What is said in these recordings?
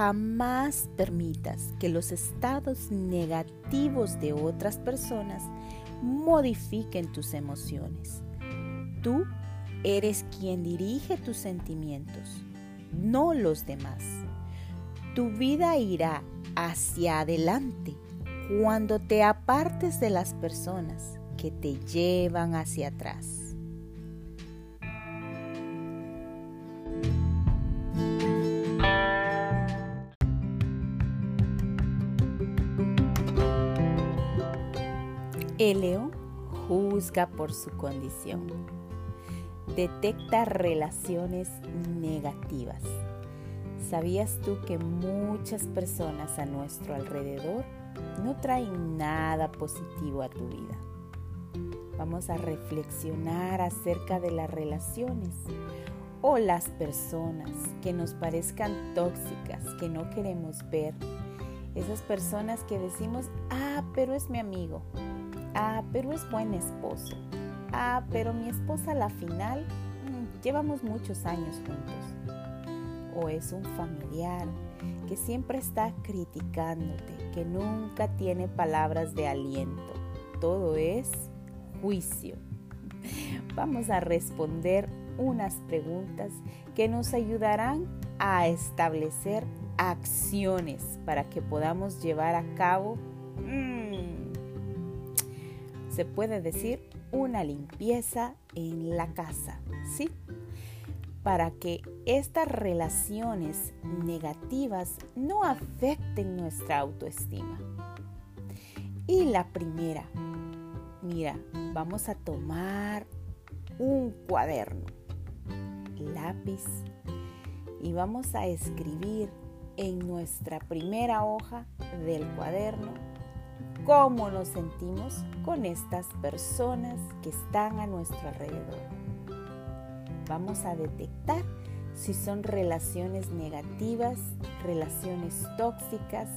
jamás permitas que los estados negativos de otras personas modifiquen tus emociones. Tú eres quien dirige tus sentimientos, no los demás. Tu vida irá hacia adelante cuando te apartes de las personas que te llevan hacia atrás. León juzga por su condición. Detecta relaciones negativas. ¿Sabías tú que muchas personas a nuestro alrededor no traen nada positivo a tu vida? Vamos a reflexionar acerca de las relaciones o las personas que nos parezcan tóxicas, que no queremos ver. Esas personas que decimos, ah, pero es mi amigo, Ah, pero es buen esposo. Ah, pero mi esposa la final mm, llevamos muchos años juntos. O es un familiar que siempre está criticándote, que nunca tiene palabras de aliento. Todo es juicio. Vamos a responder unas preguntas que nos ayudarán a establecer acciones para que podamos llevar a cabo mm, se puede decir una limpieza en la casa, ¿sí? Para que estas relaciones negativas no afecten nuestra autoestima. Y la primera, mira, vamos a tomar un cuaderno, lápiz y vamos a escribir en nuestra primera hoja del cuaderno cómo nos sentimos con estas personas que están a nuestro alrededor. Vamos a detectar si son relaciones negativas, relaciones tóxicas,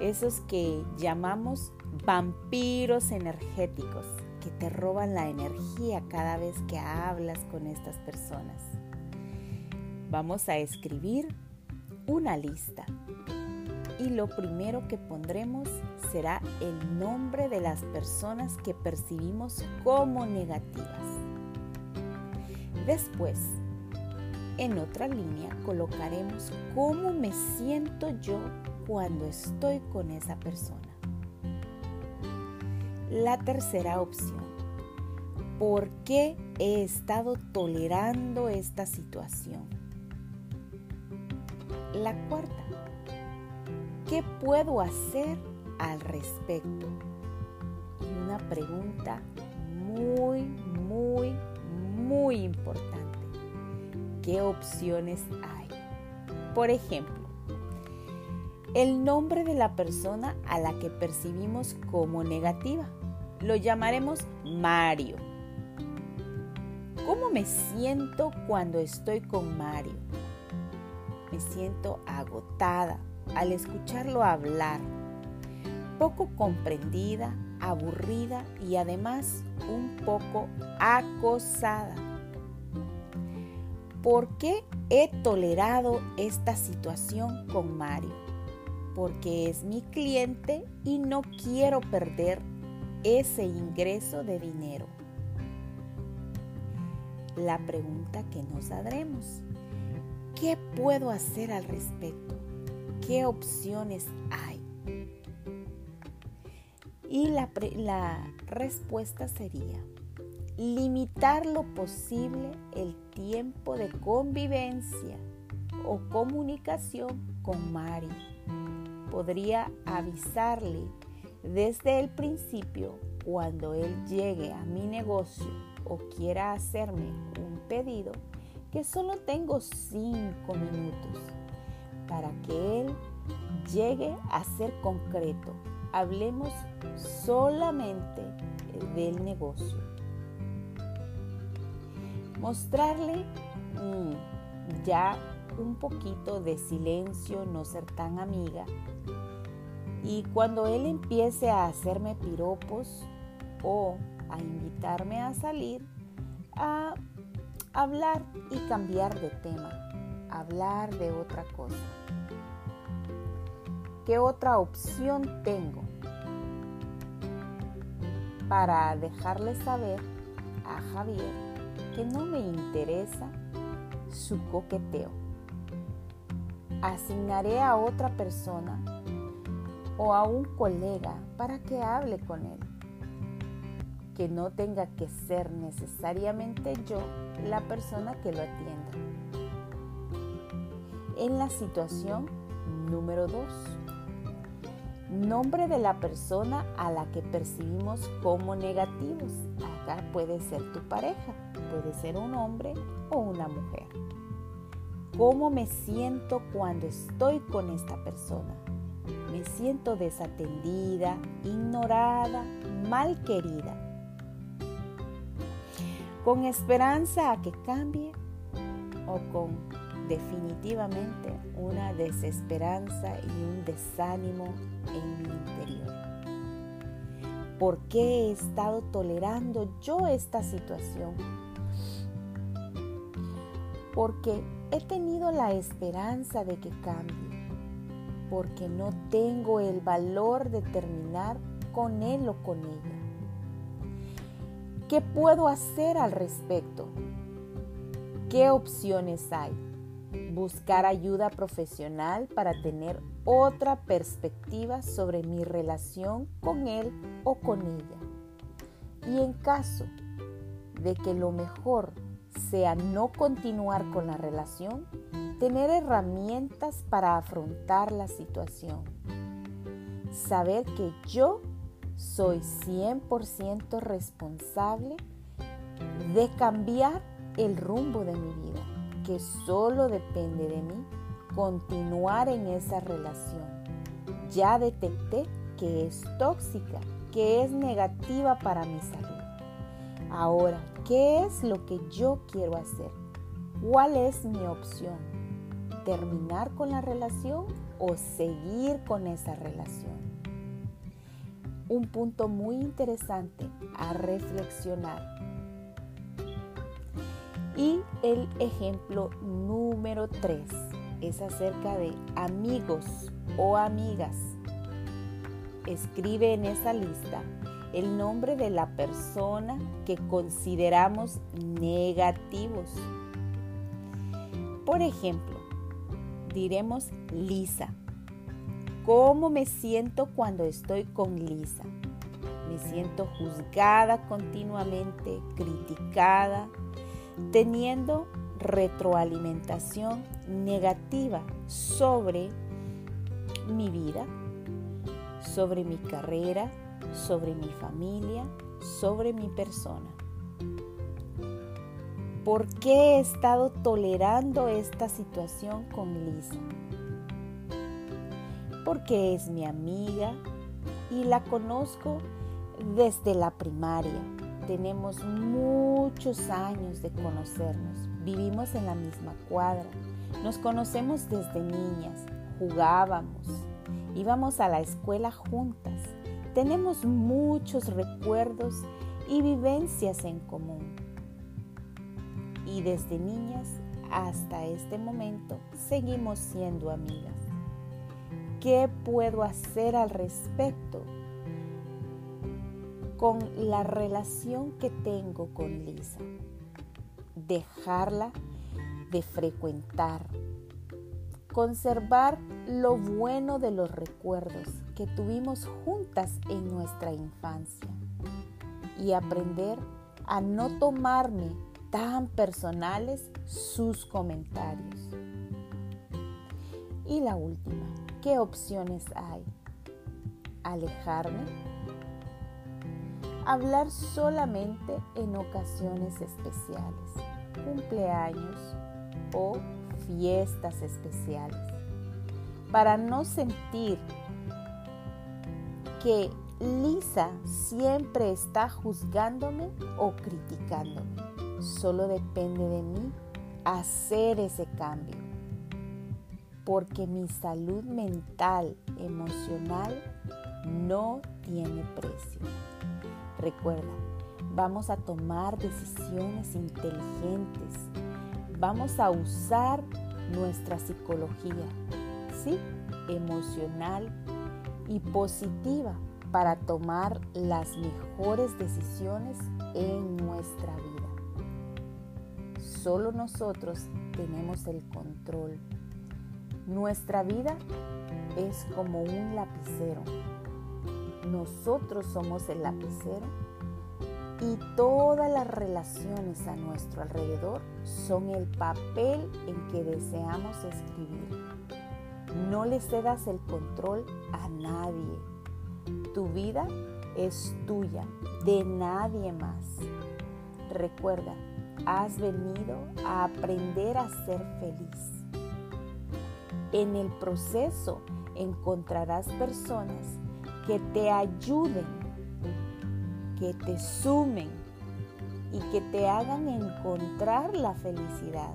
esos que llamamos vampiros energéticos, que te roban la energía cada vez que hablas con estas personas. Vamos a escribir una lista y lo primero que pondremos será el nombre de las personas que percibimos como negativas. Después, en otra línea colocaremos cómo me siento yo cuando estoy con esa persona. La tercera opción, ¿por qué he estado tolerando esta situación? La cuarta, ¿Qué puedo hacer al respecto? Y una pregunta muy, muy, muy importante. ¿Qué opciones hay? Por ejemplo, el nombre de la persona a la que percibimos como negativa. Lo llamaremos Mario. ¿Cómo me siento cuando estoy con Mario? Me siento agotada, al escucharlo hablar, poco comprendida, aburrida y además un poco acosada. ¿Por qué he tolerado esta situación con Mario? Porque es mi cliente y no quiero perder ese ingreso de dinero. La pregunta que nos haremos, ¿qué puedo hacer al respecto? ¿Qué opciones hay? Y la, respuesta sería limitar lo posible el tiempo de convivencia o comunicación con Mari. Podría avisarle desde el principio cuando él llegue a mi negocio o quiera hacerme un pedido que solo tengo cinco minutos para que Él llegue a ser concreto. Hablemos solamente del negocio. Mostrarle mm, ya un poquito de silencio, no ser tan amiga. Y cuando Él empiece a hacerme piropos o a invitarme a salir, a hablar y cambiar de tema hablar de otra cosa. ¿Qué otra opción tengo? Para dejarle saber a Javier que no me interesa su coqueteo. Asignaré a otra persona o a un colega para que hable con él. Que no tenga que ser necesariamente yo la persona que lo atienda. En la situación número 2. Nombre de la persona a la que percibimos como negativos. Acá puede ser tu pareja, puede ser un hombre o una mujer. ¿Cómo me siento cuando estoy con esta persona? Me siento desatendida, ignorada, mal querida. Con esperanza a que cambie o con definitivamente una desesperanza y un desánimo en mi interior. ¿Por qué he estado tolerando yo esta situación? Porque he tenido la esperanza de que cambie, porque no tengo el valor de terminar con él o con ella. ¿Qué puedo hacer al respecto? ¿Qué opciones hay? Buscar ayuda profesional para tener otra perspectiva sobre mi relación con él o con ella. Y en caso de que lo mejor sea no continuar con la relación, tener herramientas para afrontar la situación. Saber que yo soy 100% responsable de cambiar el rumbo de mi vida, que solo depende de mí continuar en esa relación. Ya detecté que es tóxica, que es negativa para mi salud. Ahora, ¿qué es lo que yo quiero hacer? ¿Cuál es mi opción? ¿Terminar con la relación o seguir con esa relación? Un punto muy interesante a reflexionar. Y el ejemplo número 3 es acerca de amigos o amigas. Escribe en esa lista el nombre de la persona que consideramos negativos. Por ejemplo, diremos Lisa. ¿Cómo me siento cuando estoy con Lisa? Me siento juzgada continuamente, criticada, teniendo retroalimentación negativa sobre mi vida, sobre mi carrera, sobre mi familia, sobre mi persona. ¿Por qué he estado tolerando esta situación con Lisa? Porque es mi amiga y la conozco desde la primaria. Tenemos muchos años de conocernos. Vivimos en la misma cuadra. Nos conocemos desde niñas. Jugábamos. Íbamos a la escuela juntas tenemos muchos recuerdos y vivencias en común. Y desde niñas hasta este momento seguimos siendo amigas. ¿Qué puedo hacer al respecto con la relación que tengo con Lisa? Dejarla de frecuentar, conservar lo bueno de los recuerdos que tuvimos juntas en nuestra infancia y aprender a no tomarme tan personales sus comentarios. Y la última, ¿qué opciones hay? Alejarme, hablar solamente en ocasiones especiales, cumpleaños o fiestas especiales, para no sentir que Lisa siempre está juzgándome o criticándome. Solo depende de mí hacer ese cambio. Porque mi salud mental, emocional, no tiene precio. Recuerda, vamos a tomar decisiones inteligentes vamos a usar nuestra psicología, ¿sí? emocional y positiva para tomar las mejores decisiones en nuestra vida. Solo nosotros tenemos el control. Nuestra vida es como un lapicero. Nosotros somos el lapicero y todas las relaciones a nuestro alrededor son el papel en que deseamos escribir. No le cedas el control a nadie. Tu vida es tuya, de nadie más. Recuerda, has venido a aprender a ser feliz. En el proceso encontrarás personas que te ayuden, que te sumen y que te hagan encontrar la felicidad.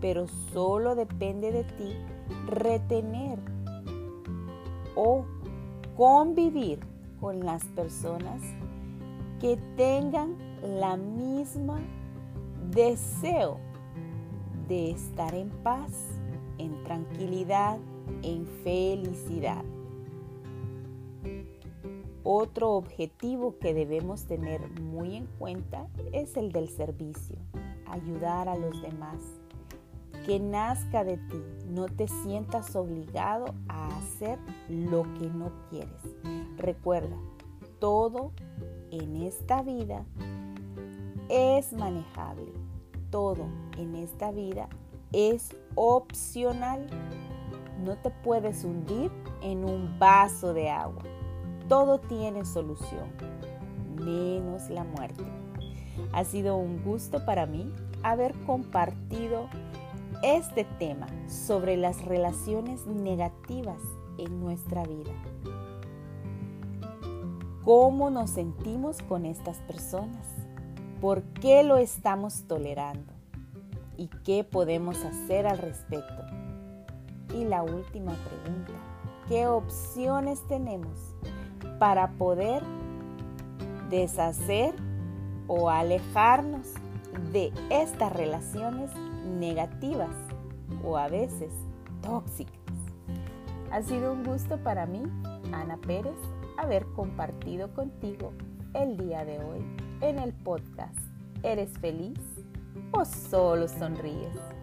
Pero solo depende de ti retener o convivir con las personas que tengan la misma deseo de estar en paz, en tranquilidad, en felicidad. Otro objetivo que debemos tener muy en cuenta es el del servicio, ayudar a los demás. Que nazca de ti, no te sientas obligado a hacer lo que no quieres. Recuerda, todo en esta vida es manejable. Todo en esta vida es opcional. No te puedes hundir en un vaso de agua. Todo tiene solución, menos la muerte. Ha sido un gusto para mí haber compartido este tema sobre las relaciones negativas en nuestra vida. ¿Cómo nos sentimos con estas personas? ¿Por qué lo estamos tolerando? ¿Y qué podemos hacer al respecto? Y la última pregunta, ¿qué opciones tenemos para poder deshacer o alejarnos de estas relaciones negativas o a veces tóxicas? Ha sido un gusto para mí, Ana Pérez, haber compartido contigo el día de hoy en el podcast. ¿Eres feliz o solo sonríes?